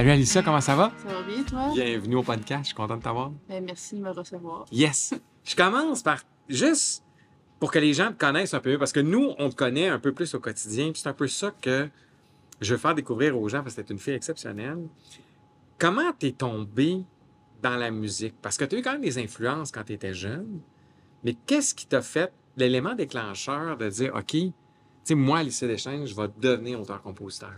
Salut Alicia, comment ça va? Ça va bien, toi? Bienvenue au podcast, je suis content de t'avoir. Ben, merci de me recevoir. Yes! Je commence par juste pour que les gens te connaissent un peu mieux, parce que nous, on te connaît un peu plus au quotidien, puis c'est un peu ça que je veux faire découvrir aux gens, parce que t'es une fille exceptionnelle. Comment t'es tombée dans la musique? Parce que tu as eu quand même des influences quand tu étais jeune, mais qu'est-ce qui t'a fait l'élément déclencheur de dire, OK, tu sais, moi, Alicia Deschênes, je vais devenir auteur-compositeur?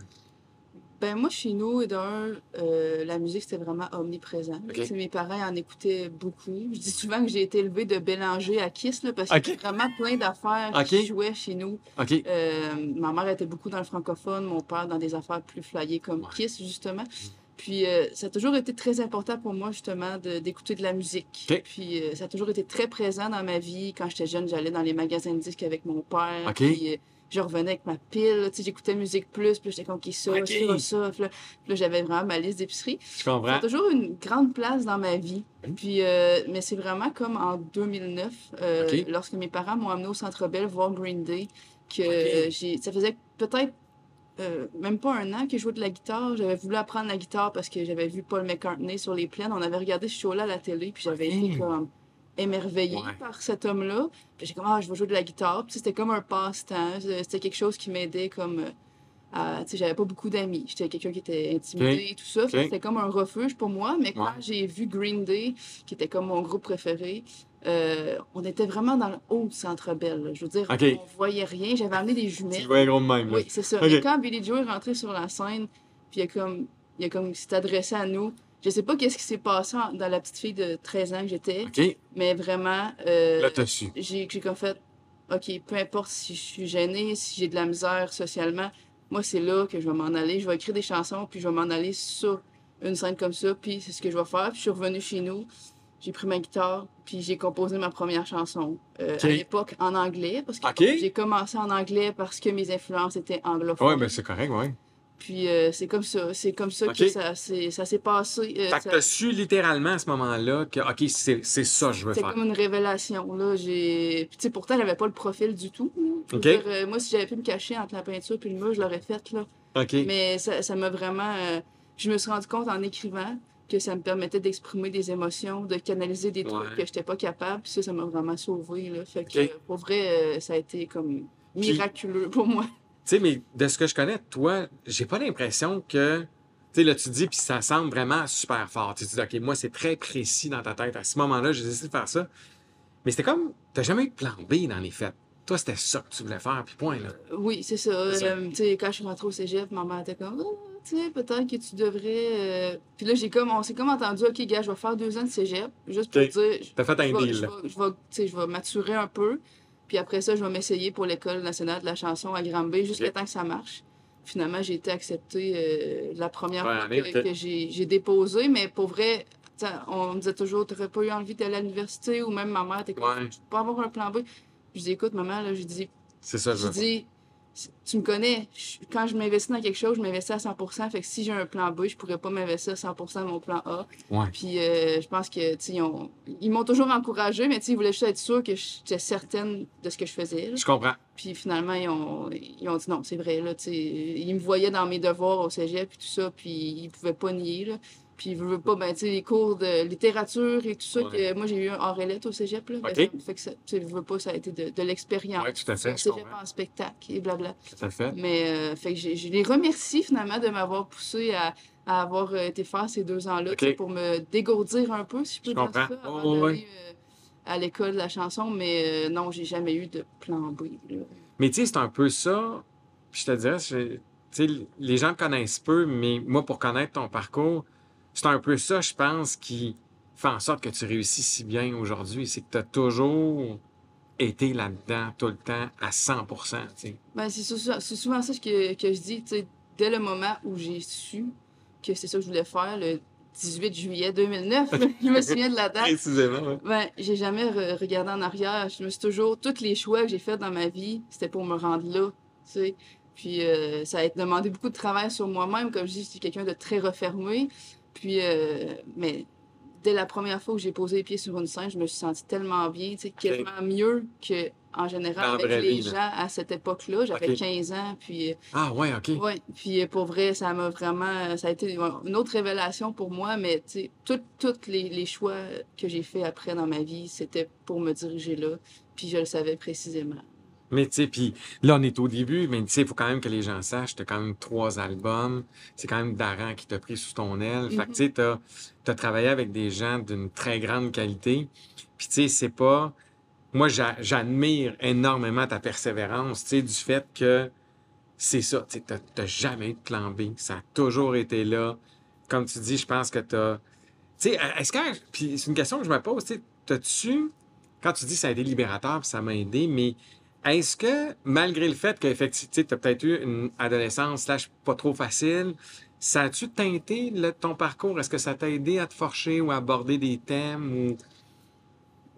Ben moi, chez nous, d'un, euh, la musique, c'était vraiment omniprésent. Ok. Tu sais, Mes parents en écoutaient beaucoup. Je dis souvent que j'ai été élevée de Bélanger à Kiss, là, parce qu'il y a vraiment plein d'affaires qui jouaient chez nous. Euh, ma mère était beaucoup dans le francophone, mon père dans des affaires plus flyées comme Ouais. Kiss, justement. Puis euh, ça a toujours été très important pour moi, justement, d'écouter de, la musique. Puis euh, ça a toujours été très présent dans ma vie. Quand j'étais jeune, j'allais dans les magasins de disques avec mon père. Puis euh, je revenais avec ma pile. Tu sais, j'écoutais Musique Plus, puis j'étais comme, OK, ça, Ok. ça, ça. Puis là, j'avais vraiment ma liste d'épicerie. Je Ça comprends. a toujours une grande place dans ma vie. Mhm. Puis, euh, mais c'est vraiment comme en 2009, euh, lorsque mes parents m'ont amené au Centre Bell voir Green Day, que j'ai, ça faisait peut-être euh, même pas un an que je jouais de la guitare. J'avais voulu apprendre la guitare parce que j'avais vu Paul McCartney sur les plaines. On avait regardé ce show-là à la télé, puis j'avais été comme émerveillée Ouais. par cet homme-là. J'ai comme, ah, je vais jouer de la guitare. Puis c'était comme un passe-temps. C'était quelque chose qui m'aidait comme... euh, tu j'avais pas beaucoup d'amis. J'étais quelqu'un qui était intimidé et tout ça. C'était comme un refuge pour moi. Mais quand Ouais. j'ai vu Green Day, qui était comme mon groupe préféré, euh, on était vraiment dans le haut du Centre Bell. là. Je veux dire, on voyait rien. J'avais amené des Tu jumelles. le voyais gros de même, là. Oui, c'est ça. Et quand Billy Joe est rentré sur la scène, puis il a comme, il a comme s'est adressé à nous, je sais pas qu'est-ce qui s'est passé en- dans la petite fille de 13 ans que j'étais, OK. mais vraiment, euh, Là, t'as su. j'ai j'ai comme fait, OK, peu importe si je suis gênée, si j'ai de la misère socialement, moi, c'est là que je vais m'en aller. Je vais écrire des chansons, puis je vais m'en aller sur une scène comme ça, puis c'est ce que je vais faire. Puis je suis revenue chez nous, j'ai pris ma guitare, puis j'ai composé ma première chanson. Euh, Ok. À l'époque, en anglais, parce que Ok. j'ai commencé en anglais parce que mes influences étaient anglophones. Ouais, ben c'est correct, ouais. Puis euh, c'est comme ça, c'est comme ça que ça, s'est- ça s'est passé. euh, Fait que ça- t'as su littéralement à ce moment-là que, OK, c'est c'est ça que je veux C'était faire. comme une révélation, là. Puis, tu sais, pourtant, j'avais pas le profil du tout. dire, euh, moi, si j'avais pu me cacher entre la peinture et le mur, je l'aurais fait, là. Mais ça ça m'a vraiment... Je me suis rendu compte en écrivant que ça me permettait d'exprimer des émotions, de canaliser des trucs Ouais. que j'étais pas capable. Puis ça, ça m'a vraiment sauvé, là. Fait que, pour vrai, ça a été comme miraculeux pour moi. Tu sais, mais de ce que je connais de toi, j'ai pas l'impression que. Tu sais, là, tu dis, puis ça semble vraiment super fort. Tu dis, OK, moi, c'est très précis dans ta tête. À ce moment-là, j'ai décidé de faire ça. Mais c'était comme. T'as jamais eu de plan B dans les faits. Toi, c'était ça que tu voulais faire, puis point, là. Oui, c'est ça. Euh, tu sais, quand je suis rentrée au cégep, ma mère était comme, Ah, tu sais, peut-être que tu devrais. euh, Puis là, j'ai comme, on s'est comme entendu, OK, gars, je vais faire deux ans de cégep, juste pour dire. T'as fait un je deal, je là. vais- Je vais, tu sais, je vais maturer un peu. Puis après ça, je vais m'essayer pour l'École nationale de la chanson à Granby jusqu'à temps que ça marche. Finalement, j'ai été acceptée euh, la première Ouais, fois que, j'ai déposé, mais pour vrai, on me disait toujours, t'aurais pas eu envie d'aller à l'université, ou même ma mère comme, Ouais. tu peux pas avoir un plan B. Je dis, écoute, maman, là, je dis, C'est ça, je dis, tu me connais, je- quand je m'investis dans quelque chose, je m'investis à 100%. Fait que si j'ai un plan B, je pourrais pas m'investir à 100% dans mon plan A. Ouais. Puis euh, je pense que, ils, ont- ils m'ont toujours encouragé, mais ils voulaient juste être sûrs que j'étais certaine de ce que je faisais. là. Je comprends. Puis finalement, ils ont, ils ont dit non, c'est vrai, là. Ils me voyaient dans mes devoirs au cégep puis tout ça, puis ils pouvaient pas nier, là. Puis ils veulent pas, ben, tu sais, les cours de littérature et tout ça, Ouais. que moi, j'ai eu un hors lettres au cégep, là. Ben, ça fait que ça, veux pas, ça a été de, de l'expérience. Ouais, tout à fait, je Cégep en spectacle et blabla. Tout à fait. Mais, euh, fait que je les remercie finalement de m'avoir poussé à, à avoir euh, été faire ces deux ans-là, pour me dégourdir un peu, si je peux Je dire comprends. ça, Oh, avant ouais. euh, à l'école de la chanson. Mais euh, non, j'ai jamais eu de plan B. là. Mais tu sais, c'est un peu ça. Puis je te dirais, je- tu sais, les gens me connaissent peu, mais moi, pour connaître ton parcours, c'est un peu ça, je pense, qui fait en sorte que tu réussis si bien aujourd'hui. C'est que tu as toujours été là-dedans tout le temps à 100 tu sais. Ben, c'est sou- c'est souvent ça que, que je dis, dès le moment où j'ai su que c'est ça que je voulais faire, le 18 juillet 2009, je me souviens de la date. Précisément, ouais. Ben, j'ai jamais re- regardé en arrière. Je me suis toujours. Tous les choix que j'ai faits dans ma vie, c'était pour me rendre là. Tu sais. Puis euh, ça a demandé beaucoup de travail sur moi-même. Comme je dis, je suis quelqu'un de très refermé. Puis, euh, mais dès la première fois que j'ai posé les pieds sur une scène, je me suis sentie tellement bien, tu sais, quasiment mieux que en général avec les vie, là. gens à cette époque-là. J'avais Ok. 15 ans, puis Ah, ouais, OK. ouais, puis pour vrai, ça m'a vraiment, ça a été une autre révélation pour moi, mais tu sais, tous tous les, les choix que j'ai faits après dans ma vie, c'était pour me diriger là, puis je le savais précisément. Mais tu sais, puis là, on est au début, mais tu sais, il faut quand même que les gens sachent, t'as quand même trois albums. C'est quand même Daran qui t'a pris sous ton aile. Fait que tu sais, t'as as travaillé avec des gens d'une très grande qualité. Puis tu sais, c'est pas... Moi, j'a- j'admire énormément ta persévérance, tu sais, du fait que c'est ça, tu t'as jamais eu de plan B. Ça a toujours été là. Comme tu dis, je pense que t'as... Tu sais, est-ce que... Puis c'est une question que je me pose, tu sais, t'as-tu... Quand tu dis ça a été libérateur, puis ça m'a aidé, mais est-ce que, malgré le fait qu'effectivement, tu as peut-être eu une adolescence slash pas trop facile, ça a-tu teinté le- ton parcours? Est-ce que ça t'a aidé à te forcher ou à aborder des thèmes? Ou...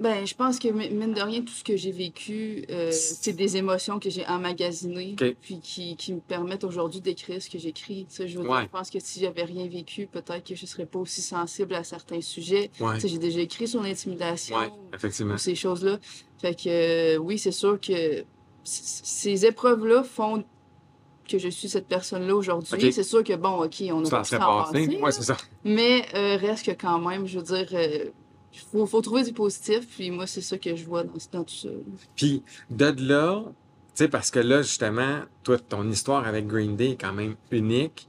Ben, je pense que mi- mine de rien, tout ce que j'ai vécu, euh, c'est des émotions que j'ai emmagasinées, Ok. puis qui, qui me permettent aujourd'hui d'écrire ce que j'écris. Je veux dire, Ouais. je pense que si j'avais rien vécu, peut-être que je serais pas aussi sensible à certains sujets. Ouais, j'ai déjà écrit sur l'intimidation, ouais, effectivement. ou ces choses-là. Fait que euh, oui, c'est sûr que ces épreuves-là font que je suis cette personne-là aujourd'hui. Ok. C'est sûr que bon, ok, on Ça a serait s'en passé. Ouais, là. c'est ça. Mais euh, reste que quand même, je veux dire, il faut, faut trouver du positif. Puis moi, c'est ça que je vois dans, dans tout ça. Puis de là, tu sais, parce que là, justement, toi, ton histoire avec Green Day est quand même unique.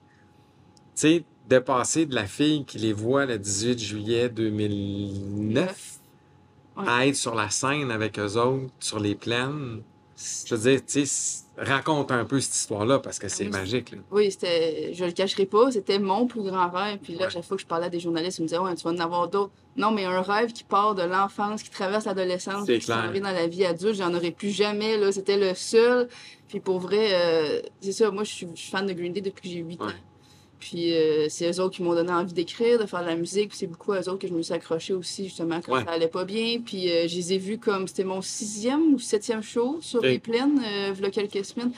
Tu sais, de passer de la fille qui les voit le 18 juillet 2009 Ouais. à être sur la scène avec eux autres, sur les plaines. Je veux dire, tu sais, raconte un peu cette histoire-là parce que c'est Oui. magique. Là. Oui, c'était, je le cacherai pas, c'était mon plus grand rêve. Puis là, Ouais. chaque fois que je parlais à des journalistes, ils me disaient, ouais, tu vas en avoir d'autres. Non, mais un rêve qui part de l'enfance, qui traverse l'adolescence, C'est qui vient dans la vie adulte, j'en aurais plus jamais. Là, c'était le seul. Puis pour vrai, euh, c'est ça, moi, je suis, je suis fan de Green Day depuis que j'ai 8 Ouais. ans. Puis euh, c'est eux autres qui m'ont donné envie d'écrire, de faire de la musique. Puis c'est beaucoup à eux autres que je me suis accrochée aussi, justement, quand Ouais. ça allait pas bien. Puis euh, je les ai vus comme c'était mon sixième ou septième show sur les plaines, euh, il y a quelques semaines.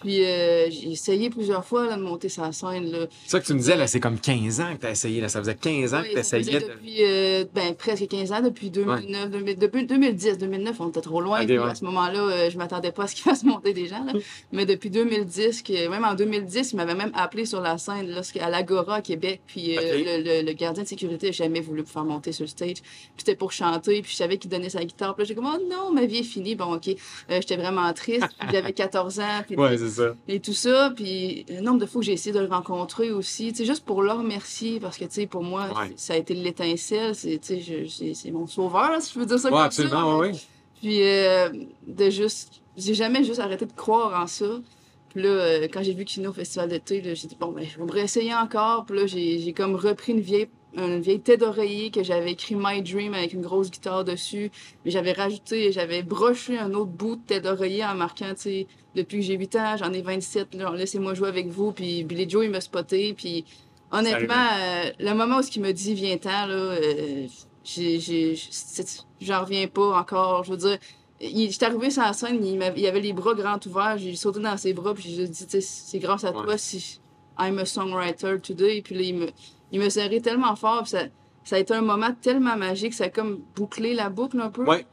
Puis euh, j'ai essayé plusieurs fois là, de monter sa scène. Là. C'est ça que tu me disais, là, c'est comme 15 ans que tu as essayé. Là. Ça faisait 15 ans Oui, que tu essayais de. depuis euh, ben, presque 15 ans, depuis 2009, 2000 depuis 2010, 2009, on était trop loin. Puis ouais. À ce moment-là, euh, je m'attendais pas à ce qu'il fasse monter des gens. là. Mais depuis 2010, que, même en 2010, il m'avait même appelé sur la scène à l'Agora à Québec. Puis euh, le, le- le gardien de sécurité n'a jamais voulu me faire monter sur le stage. Puis c'était pour chanter. Puis je savais qu'il donnait sa guitare. Puis là, j'ai comme, oh non, ma vie est finie. Bon, OK. Euh, J'étais vraiment triste. Puis j'avais 14 ans. Puis Ouais, ça. et tout ça. Puis le nombre de fois que j'ai essayé de le rencontrer aussi, tu sais, juste pour le remercier, parce que, tu sais, pour moi, Ouais. ça a été l'étincelle, c'est, tu sais, je- c'est mon sauveur, si je veux dire ça Ouais, comme absolument, ça. ouais. Puis euh, de juste, j'ai jamais juste arrêté de croire en ça. Puis là, euh, quand j'ai vu Kino au Festival d'été, j'ai dit, bon, ben, je vais me réessayer encore. Puis là, j'ai j'ai comme repris une vieille, une vieille tête d'oreiller que j'avais écrit My Dream avec une grosse guitare dessus. Mais j'avais rajouté, j'avais broché un autre bout de tête d'oreiller en marquant, tu sais, depuis que j'ai 8 ans, j'en ai 27, là, laissez-moi jouer avec vous. Puis Billy Joe, il m'a spoté. Puis honnêtement, euh, le moment où il me dit, viens-t'en, là, euh, j'ai, j'en reviens pas encore. Je veux dire, j'étais arrivé sur la scène, il, il avait les bras grands ouverts, j'ai sauté dans ses bras, puis j'ai dit, c'est grâce à Ouais. toi si I'm a songwriter today. Puis là, il me, il me serrait tellement fort, puis ça, ça a été un moment tellement magique, ça a comme bouclé la boucle un peu. Ouais,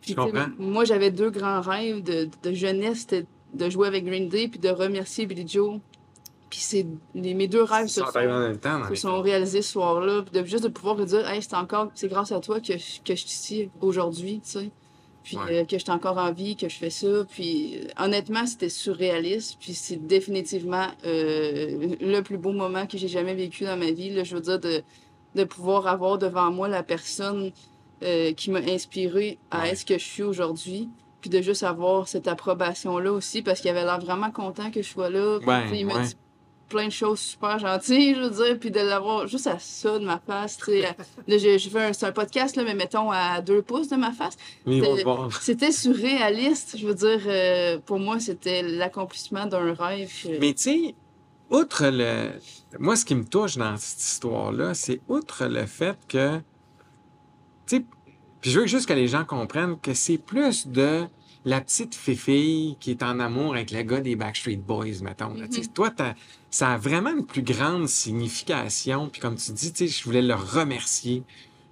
Puis, Moi, j'avais deux grands rêves de, de jeunesse, c'était de jouer avec Green Day, puis de remercier Billy Joe. Puis c'est mes deux rêves se sont, même temps. se sont réalisés ce soir-là. Puis de, juste de pouvoir dire, hey, c'est encore, c'est grâce à toi que, que je suis ici aujourd'hui, tu sais. Puis Ouais. euh, que je suis encore en vie, que je fais ça. Puis euh, honnêtement, c'était surréaliste. Puis c'est définitivement euh, le plus beau moment que j'ai jamais vécu dans ma vie. Là, je veux dire, de, de pouvoir avoir devant moi la personne euh, qui m'a inspiré à Ouais. être ce que je suis aujourd'hui. Puis de juste avoir cette approbation-là aussi, parce qu'il avait l'air vraiment content que je sois là. Puis, Ouais, il m'a dit plein de choses super gentilles, je veux dire, puis de l'avoir juste à ça de ma face, j'ai fait un, un podcast, là, mais mettons à deux pouces de ma face. Voir. C'était surréaliste, je veux dire, euh, pour moi, c'était l'accomplissement d'un rêve. Mais tu sais, outre le. Moi, ce qui me touche dans cette histoire-là, c'est outre le fait que. Tu sais, puis je veux juste que les gens comprennent que c'est plus de la petite fille qui est en amour avec le gars des Backstreet Boys, mettons. là. Sais, Toi, ça a vraiment une plus grande signification. Puis comme tu dis, je voulais le remercier.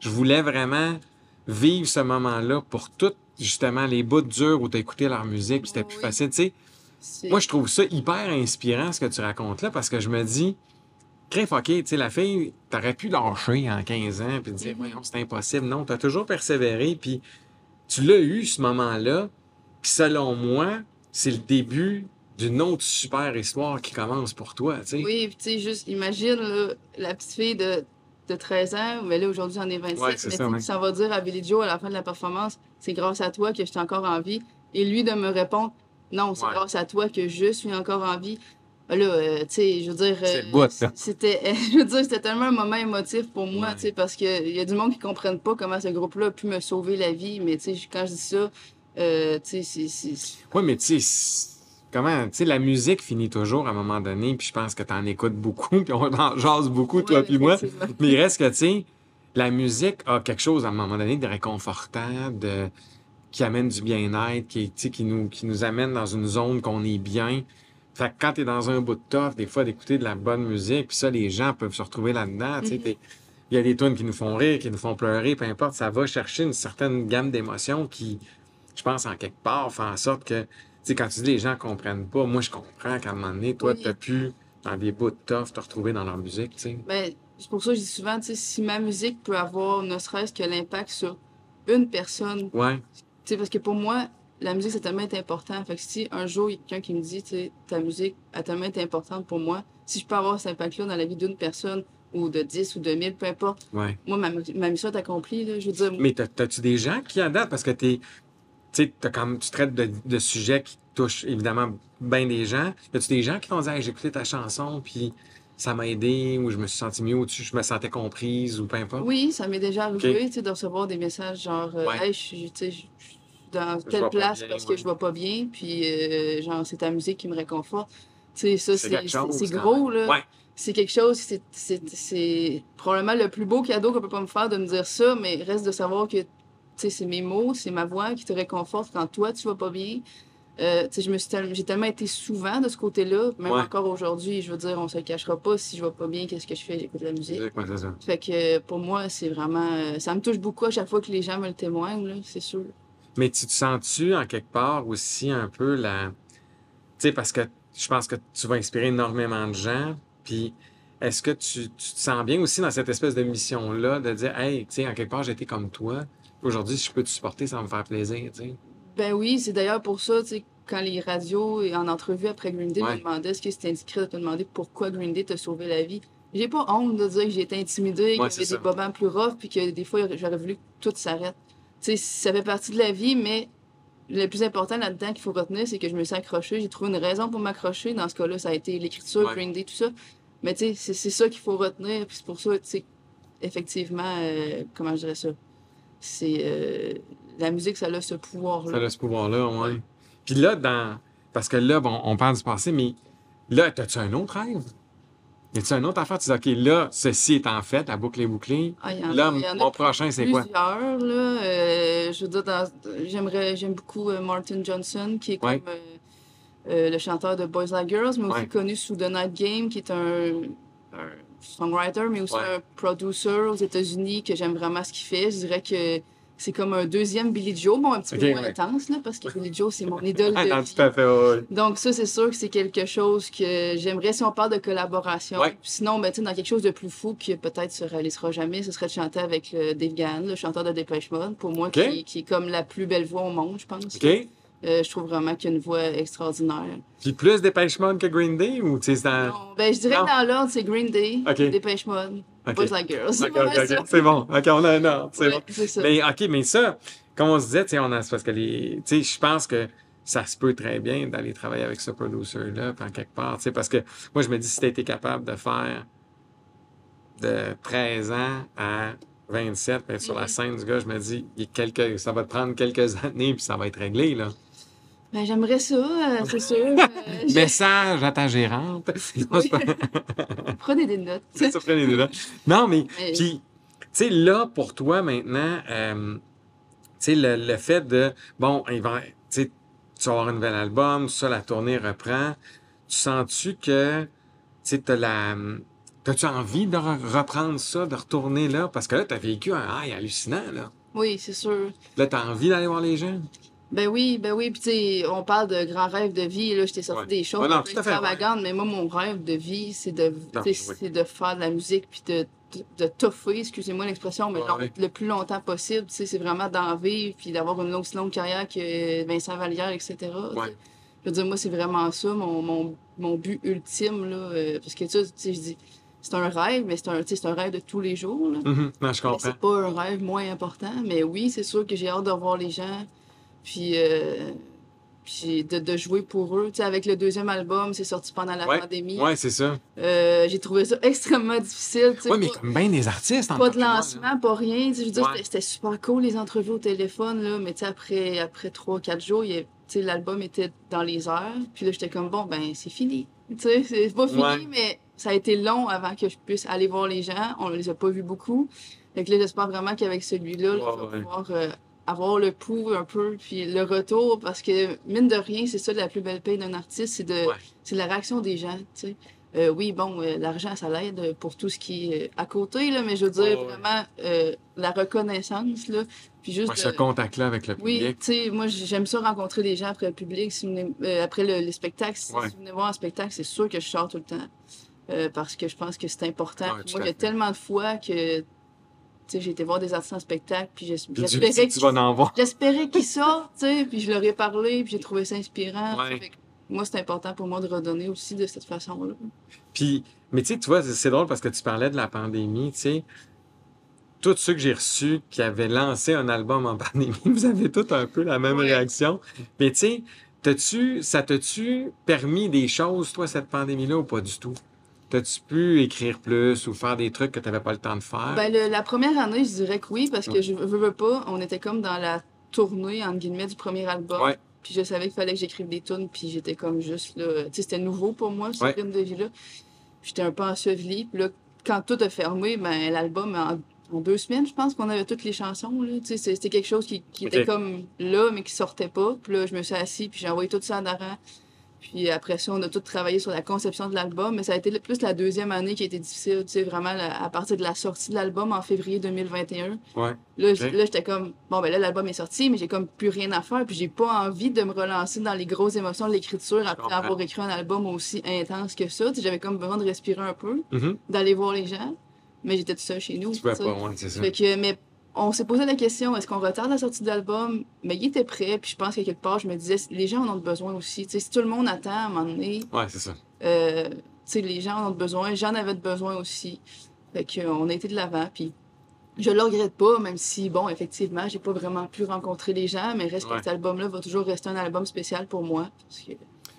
Je voulais vraiment vivre ce moment-là pour tout, justement, les bouts durs où tu as écouté leur musique, puis c'était plus Oui. facile, sais. C'est- Moi, je trouve ça hyper inspirant, ce que tu racontes là, parce que je me dis, crève, OK, tu sais, la fille, t'aurais pu lâcher en 15 ans, puis dire, Mhm. voyons, c'est impossible. Non, t'as toujours persévéré, puis tu l'as eu, ce moment-là, puis selon moi, c'est le début d'une autre super histoire qui commence pour toi, tu sais. Oui, puis tu sais, juste imagine là, la petite fille de, de 13 ans, mais là aujourd'hui j'en ai 27, Ouais, mais ça, ouais. va dire à Billy Joe à la fin de la performance, c'est grâce à toi que je suis encore en vie. Et lui de me répondre, non, c'est Ouais. grâce à toi que je suis encore en vie. Ben Là, euh, tu sais, je veux dire, C'est euh, c'était, je veux dire, c'était tellement un moment émotif pour moi, tu sais, parce que il y a du monde qui comprennent pas comment ce groupe-là a pu me sauver la vie, mais tu sais, quand je dis ça, euh, tu sais, Oui, mais tu sais, comment, tu sais, la musique finit toujours à un moment donné, puis je pense que t'en écoutes beaucoup, puis on en jase beaucoup, toi puis moi. Mais il reste que, tu sais, la musique a quelque chose à un moment donné de réconfortant, de, qui amène du bien-être, qui, tu qui, nous, qui nous amène dans une zone qu'on est bien. Fait que quand t'es dans un bout de tough, des fois, d'écouter de la bonne musique, puis ça, les gens peuvent se retrouver là-dedans, tu sais. Mhm. t'es- Il y a des tunes qui nous font rire, qui nous font pleurer, peu importe, ça va chercher une certaine gamme d'émotions qui, je pense, en quelque part, fait en sorte que, tu sais, quand tu dis les gens comprennent pas, moi, je comprends qu'à un moment donné, toi, Oui. t'as pu, dans des bouts de tough, te retrouver dans leur musique, tu sais. Ben, c'est pour ça que je dis souvent, tu sais, si ma musique peut avoir ne serait-ce que l'impact sur une personne, Ouais, tu sais, parce que pour moi, la musique, c'est tellement important. Fait que si un jour, il y a quelqu'un qui me dit, tu sais, ta musique a tellement été importante pour moi, si je peux avoir cet impact-là dans la vie d'une personne, ou de 10 ou de 1000, peu importe, ouais. moi, ma, ma mission est accomplie, là. Je veux dire, Mais t'as- t'as-tu des gens qui en datent? Parce que t'es, tu sais, comme, tu traites de, de sujets qui touchent évidemment bien des gens. Y a-tu des gens qui t'ont dit, hey, j'ai écouté ta chanson, puis ça m'a aidé, ou je me suis senti mieux, ou tu- je me sentais comprise, ou peu importe? oui, ça m'est déjà arrivé, tu sais, de recevoir des messages genre, euh, Ouais. hey, je suis, dans Je telle place bien, parce ouais. que je vais pas bien, puis euh, genre, c'est ta musique qui me réconforte. Tu sais, ça, C'est gros, là. Ouais. c'est quelque chose, c'est- probablement le plus beau cadeau qu'on peut pas me faire de me dire ça, mais reste de savoir que c'est mes mots, c'est ma voix qui te réconforte quand toi tu vas pas bien. Euh, je me suis tel- j'ai tellement été souvent de ce côté-là, même Ouais. encore aujourd'hui, je veux dire, on se le cachera pas, si je vais pas bien, qu'est-ce que je fais? J'écoute de la musique. Ça. Fait que pour moi, c'est vraiment. euh, ça me touche beaucoup à chaque fois que les gens me le témoignent, là, c'est sûr. Mais tu te sens-tu, en quelque part, aussi un peu la... Tu sais, parce que je pense que tu vas inspirer énormément de gens, puis est-ce que tu, tu te sens bien aussi dans cette espèce de mission-là, de dire, hey, tu sais, en quelque part, j'ai été comme toi, aujourd'hui, si je peux te supporter, ça va me faire plaisir, tu sais? Ben oui, c'est d'ailleurs pour ça, tu sais, quand les radios et en entrevue après Green Day Ouais. me demandaient est-ce que c'était indiscret de te demander pourquoi Green Day t'a sauvé la vie? J'ai pas honte de dire que j'ai été intimidée, qu'il y avait des moments plus rough, puis que des fois j'aurais voulu que tout s'arrête. Tu sais, ça fait partie de la vie, mais le plus important là-dedans qu'il faut retenir, c'est que je me suis accrochée. J'ai trouvé une raison pour m'accrocher. Dans ce cas-là, ça a été l'écriture, Ouais. Green Day, tout ça. Mais tu sais, c'est- c'est ça qu'il faut retenir. Puis c'est pour ça, tu sais, effectivement, euh, comment je dirais ça? C'est. euh, la musique, ça a ce pouvoir-là. Ça a ce pouvoir-là, ouais. Puis là, dans... Parce que là, bon, on parle du passé, mais là, as-tu un autre rêve? Y a-tu un autre affaire? Tu dis, OK, là, ceci est en fait, la boucle est bouclée. Ah, y en Là, il y en a mon prochain, c'est quoi? plusieurs, là. Euh, je veux dire, dans- j'aimerais, j'aime beaucoup euh, Martin Johnson, qui est comme euh, euh, le chanteur de Boys Like Girls, mais aussi Ouais. connu sous The Night Game, qui est un, un songwriter, mais aussi Ouais. un producer aux États-Unis, que j'aime vraiment ce qu'il fait. Je dirais que c'est comme un deuxième Billy Joe, bon, un petit peu moins ouais. intense, là, parce que Billy Joe, c'est mon idole de non, vie. tout à fait, ouais. Donc ça, c'est sûr que c'est quelque chose que j'aimerais si on parle de collaboration. Ouais. Sinon, ben, dans quelque chose de plus fou qui peut-être se réalisera jamais, ce serait de chanter avec le Dave Gahan, le chanteur de Dépêche Mode, pour moi, qui, qui est comme la plus belle voix au monde, je pense. Euh, je trouve vraiment qu'il a une voix extraordinaire. Puis plus Dépêche Mode que Green Day ou tu sais, dans. Non, ben, je dirais Non? que dans l'ordre, c'est Green Day, Ok. Dépêche Mode. Boys Like Girls. C'est bon. OK, on a un ordre. C'est Ouais, bon. ça. Mais OK, mais ça, comme on se disait, tu sais, on a, parce que les. Tu sais, je pense que ça se peut très bien d'aller travailler avec ce producer-là, puis en quelque part, tu sais, parce que moi, je me dis, si tu été capable de faire de 13 ans à 27, ben, sur la Mhm. scène du gars, je me dis, il y a quelques, ça va te prendre quelques années, puis ça va être réglé, là. Ben, j'aimerais ça, euh, c'est sûr. Euh, Message à ta gérante. Non, Prenez des notes. ça prenait des notes. Non, mais, Mais- puis, tu sais, là, pour toi, maintenant, euh, tu sais, le, le fait de, bon, il va, tu sais, tu vas avoir un nouvel album, ça, la tournée reprend. Tu sens-tu que, tu sais, t'as la, t'as-tu envie de re- reprendre ça, de retourner là? Parce que là, t'as vécu un high hallucinant, là. Oui, c'est sûr. Là, t'as envie d'aller voir les gens? Ben oui, ben oui. Puis tu sais, on parle de grands rêves de vie. Là, je t'ai sorti Ouais. des choses Ouais, non, ouais. extravagantes, mais moi, mon rêve de vie, c'est de, Non, oui. c'est de faire de la musique puis de, de, de toffer, excusez-moi l'expression, mais long- le plus longtemps possible. Tu sais, c'est vraiment d'en vivre puis d'avoir une aussi longue carrière que Vincent Vallière, etc. Je veux dire, moi, c'est vraiment ça, mon, mon, mon but ultime, là. euh, parce que, tu sais, je dis, c'est un rêve, mais c'est un, un rêve de tous les jours, là. Mhm. Non, je comprends. c'est pas un rêve moins important, mais oui, c'est sûr que j'ai hâte de revoir les gens, puis, euh, puis de, de jouer pour eux. Tu sais, avec le deuxième album, c'est sorti pendant la Ouais, pandémie. Ouais, c'est ça. Euh, j'ai trouvé ça extrêmement difficile. tu sais, Ouais, mais pas, comme bien des artistes, en pas de lancement, pas rien. Tu sais, Je veux dire, Ouais. c'était- super cool les entrevues au téléphone, là, mais tu sais, après, après 3-4 jours, il y a- tu sais, l'album était dans les airs. Puis là, j'étais comme, bon, ben, c'est fini. Tu sais, c'est pas fini, Ouais. mais ça a été long avant que je puisse aller voir les gens. On les a pas vus beaucoup. Fait que là, j'espère vraiment qu'avec celui-là, là, je vais pouvoir euh, avoir le pouls un peu, puis le retour, parce que, mine de rien, c'est ça la plus belle paye d'un artiste, c'est de, Ouais. c'est la réaction des gens, tu sais. Euh, oui, bon, euh, l'argent, ça l'aide pour tout ce qui est à côté, là, mais je veux dire, vraiment, euh, la reconnaissance, là, puis juste... Ouais, ce contact-là avec le oui, public. tu sais, moi, j'aime ça rencontrer les gens après le public, si vous venez- euh, après le, les spectacles. Si, Ouais. si vous venez voir un spectacle, c'est sûr que je sors tout le temps, euh, parce que je pense que c'est important. Ouais, moi, il y a tellement de fois que, j'ai été voir des artistes en spectacle, puis j'espérais qu'ils. J'espérais sortent, tu sais, puis je leur ai parlé, puis j'ai trouvé ça inspirant. Ouais. Fait que moi, c'est important pour moi de redonner aussi de cette façon-là. Puis, mais tu sais, tu vois, c'est- drôle parce que tu parlais de la pandémie, tu sais. Tous ceux que j'ai reçus qui avaient lancé un album en pandémie, vous avez tous un peu la même Ouais. réaction. Mais tu sais, ça t'a-tu permis des choses, toi, cette pandémie-là, ou pas du tout? T'as-tu pu écrire plus ou faire des trucs que t'avais pas le temps de faire? Ben, le- la première année, je dirais que oui, parce que Ouais. je veux, veux pas, on était comme dans la tournée, entre guillemets, du premier album. Ouais. Puis je savais qu'il fallait que j'écrive des tunes, puis j'étais comme juste là. Tu sais, c'était nouveau pour moi, ce Ouais. de vie-là. J'étais un peu ensevelie. Puis là, quand tout a fermé, ben, l'album, en, en deux semaines, je pense qu'on avait toutes les chansons. Là. Tu sais, c'était quelque chose qui, était comme là, mais qui sortait pas. Puis là, je me suis assis, puis j'ai envoyé tout ça à Daran. Puis après ça, on a tout travaillé sur la conception de l'album, mais ça a été plus la deuxième année qui a été difficile, tu sais, vraiment à partir de la sortie de l'album en février 2021. Ouais. Là, Ok. j- là j'étais comme, bon, ben là, l'album est sorti, mais j'ai comme plus rien à faire, puis j'ai pas envie de me relancer dans les grosses émotions de l'écriture après avoir écrit un album aussi intense que ça. Tu sais, J'avais comme besoin de respirer un peu, Mhm. d'aller voir les gens, mais j'étais tout seul chez nous. Tu pas, ouais, c'est ça. Fait que, mais on s'est posé la question, est-ce qu'on retarde la sortie de l'album? Mais il était prêt, puis je pense qu'à quelque part, je me disais, les gens en ont besoin aussi. Si tout le monde attend à un moment donné, Ouais, c'est ça. euh, les gens en ont besoin, j'en avais besoin aussi. Fait que, euh, on a été de l'avant, puis je le regrette pas, même si, bon, effectivement, j'ai pas vraiment pu rencontrer les gens, mais reste Ouais. que cet album-là va toujours rester un album spécial pour moi. Parce que,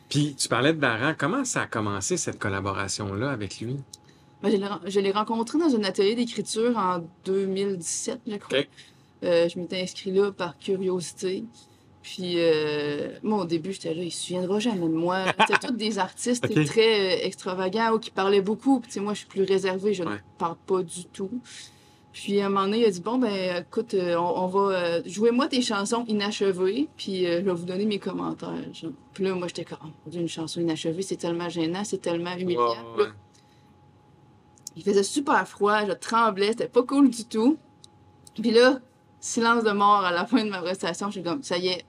Puis, tu parlais de Daran. Comment ça a commencé, cette collaboration-là, avec lui? Ben, je l'ai rencontré dans un atelier d'écriture en 2017, je crois. Euh, je m'étais inscrit là par curiosité. Puis, euh, moi, au début, j'étais là, il se souviendra jamais de moi. C'était tous des artistes très euh, extravagants ou qui parlaient beaucoup. Puis, moi, je suis plus réservée, je ne parle pas du tout. Puis, à un moment donné, il a dit, bon, ben, écoute, euh, on, on va jouer-moi tes chansons inachevées, puis euh, je vais vous donner mes commentaires. genre. Puis là, moi, j'étais comme, oh, une chanson inachevée, c'est tellement gênant, c'est tellement humiliant. Ouais. Il faisait super froid, je tremblais, c'était pas cool du tout. Puis là, silence de mort à la fin de ma prestation, je suis comme, ça y est,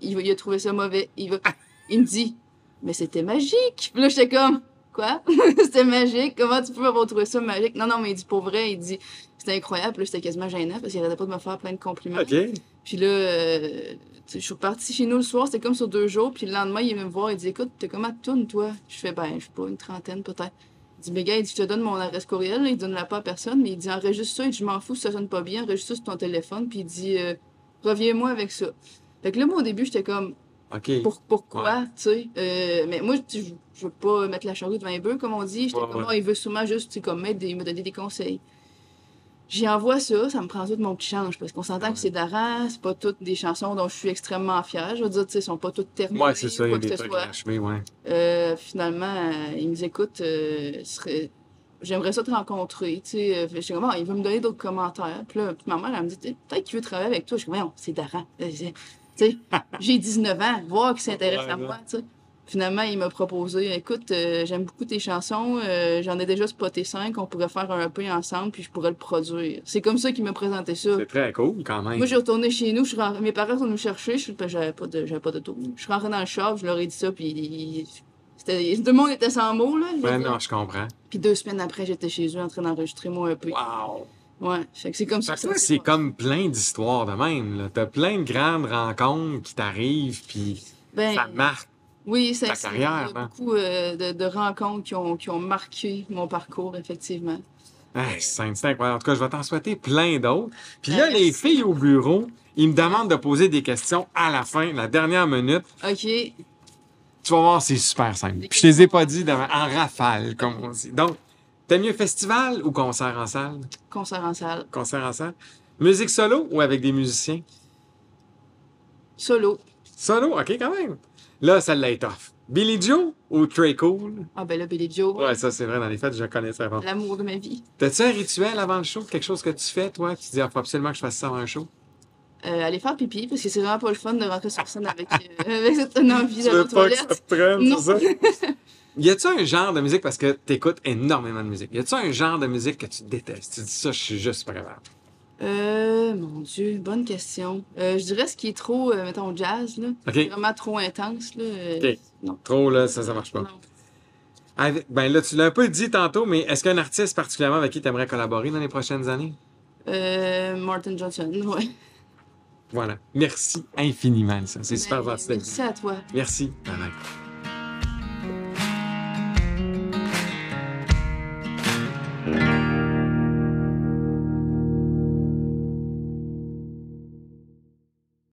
il, il a trouvé ça mauvais. Il, va, il me dit, mais c'était magique. Puis là, j'étais comme, quoi? c'était magique? Comment tu peux avoir trouvé ça magique? Non, non, mais il dit, pour vrai, il dit, c'était incroyable. Puis là, c'était quasiment gênant parce qu'il arrêtait pas de me faire plein de compliments. Puis là, euh, je suis repartie chez nous le soir, c'était comme sur deux jours. Puis le lendemain, il vient me voir, il dit Écoute, t'es comment tourne, toi? Je fais Ben, je sais pas, une trentaine peut-être. Il dit Mais gars, il dit Je te donne mon adresse courriel, là. il donne la pas à personne, mais il dit Enregistre ça, il dit Je m'en fous ça sonne pas bien, enregistre ça sur ton téléphone, puis il dit euh, Reviens-moi avec ça. Fait que là, moi, au début, j'étais comme OK. pour, Pourquoi Tu sais Euh, Mais moi, je je veux pas mettre la charrue devant les bœufs, comme on dit. J'étais Ouais, comme ouais. Il veut sûrement juste tu sais, comme m'aider, me donner des conseils. J'y envoie ça, ça me prend tout mon petit change, parce qu'on s'entend que c'est d'Aran, c'est pas toutes des chansons dont je suis extrêmement fière. Je veux dire, tu sais, sont pas toutes terminées. Ouais, c'est ça, il y a des trucs achevés, ouais. Euh, finalement, euh, il me dit, écoute, euh, serait- j'aimerais ça te rencontrer. Tu sais, Euh, fait que j'étais comme, Ah, il veut me donner d'autres commentaires. Puis là, puis ma mère, elle me dit, peut-être qu'il veut travailler avec toi. Je comme, non, c'est Daran. Euh, Tu sais, j'ai 19 ans, voir qu'il s'intéresse à moi, tu sais. Finalement, il m'a proposé Écoute, euh, j'aime beaucoup tes chansons, euh, j'en ai déjà spoté cinq, on pourrait faire un EP ensemble, puis je pourrais le produire. C'est comme ça qu'il m'a présenté ça. C'est très cool quand même. Moi, j'ai retourné chez nous, je mes parents sont venus me chercher, j'avais pas de, pas. Je suis rentrée dans le shop, je leur ai dit ça, puis c'était, tout le monde était sans mots, là. Ouais, non, je comprends. Puis deux semaines après, j'étais chez eux en train d'enregistrer mon EP. Wow! Ouais, fait que c'est comme ça. Ça c'est comme plein d'histoires de même. là. T'as plein de grandes rencontres qui t'arrivent, puis Ben, ça marque. Oui, c'est ta carrière, Il y a hein. beaucoup euh, de, de rencontres qui ont, qui ont marqué mon parcours, effectivement. Hey, c'est incroyable. En tout cas, je vais t'en souhaiter plein d'autres. Puis là, Euh, les merci. filles au bureau, ils me demandent de poser des questions à la fin, la dernière minute. OK. Tu vas voir, c'est super simple. Puis je les ai pas dit dans- en rafale, comme on dit. Donc, t'aimes mieux festival ou concert en salle? Concert en salle. Concert en salle. Musique solo ou avec des musiciens? Solo. Solo, ok, quand même. Là, ça l'a tough. Billy Joe ou Trey Cool? Ah ben là, Billy Joe, Ouais, ça, c'est vrai, dans les fêtes, je connais ça avant. l'amour de ma vie. T'as-tu un rituel avant le show? Quelque chose que tu fais, toi? Tu dis, il faut absolument que je fasse ça avant un show? Euh, aller faire pipi, parce que c'est vraiment pas le fun de rentrer sur scène avec, euh, avec cette envie de la veux pas que ça toilette. Non. c'est ça? Y a-tu un genre de musique, parce que t'écoutes énormément de musique, y a-tu un genre de musique que tu détestes? Tu dis ça, je suis juste pas capable. Euh, mon Dieu, bonne question. Euh, je dirais ce qui est trop, euh, mettons, jazz, là. OK? Vraiment trop intense, là. euh, OK. Non. Trop, là, ça, ça marche pas. Non. Avec- ben là, tu l'as un peu dit tantôt, mais est-ce qu'un artiste particulièrement avec qui tu aimerais collaborer dans les prochaines années? Euh, Martin Johnson, ouais. Voilà. Merci infiniment, ça. C'est super gentil. Merci à toi. Merci. Bye bye.